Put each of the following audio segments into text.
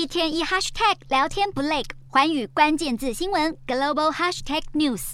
一天一 hashtag 聊天不累，环宇关键字新闻 global hashtag news。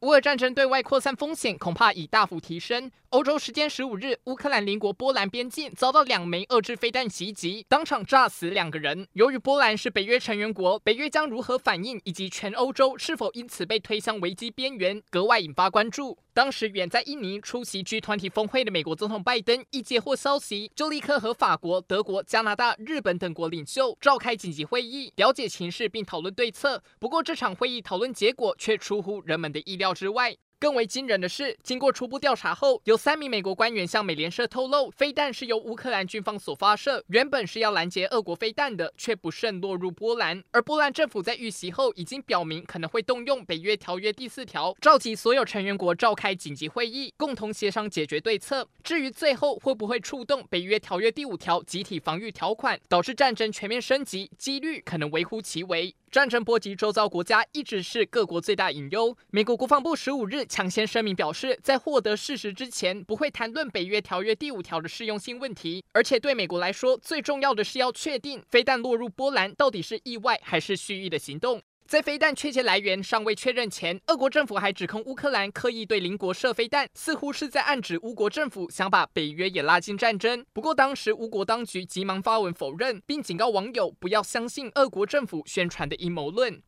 乌俄战争对外扩散风险恐怕已大幅提升。欧洲时间十五日，乌克兰邻国波兰边境遭到两枚遏制飞弹袭击，当场炸死两个人。由于波兰是北约成员国，北约将如何反应，以及全欧洲是否因此被推向危机边缘，格外引发关注。当时远在印尼出席 G 团体峰会的美国总统拜登一接获消息，就立刻和法国、德国、加拿大、日本等国领袖召开紧急会议，了解情势并讨论对策。不过，这场会议讨论结果却出乎人们的意料之外。更为惊人的是，经过初步调查后，有三名美国官员向美联社透露，飞弹是由乌克兰军方所发射，原本是要拦截俄国飞弹的，却不慎落入波兰。而波兰政府在遇袭后已经表明可能会动用北约条约第四条，召集所有成员国召开紧急会议，共同协商解决对策。至于最后会不会触动北约条约第五条集体防御条款，导致战争全面升级，几率可能微乎其微。战争波及周遭国家，一直是各国最大隐忧。美国国防部十五日抢先声明表示，在获得事实之前，不会谈论北约条约第五条的适用性问题。而且对美国来说，最重要的是要确定飞弹落入波兰到底是意外还是蓄意的行动。在飞弹确切来源尚未确认前，俄国政府还指控乌克兰刻意对邻国射飞弹，似乎是在暗指乌国政府想把北约也拉进战争。不过当时乌国当局急忙发文否认，并警告网友不要相信俄国政府宣传的阴谋论。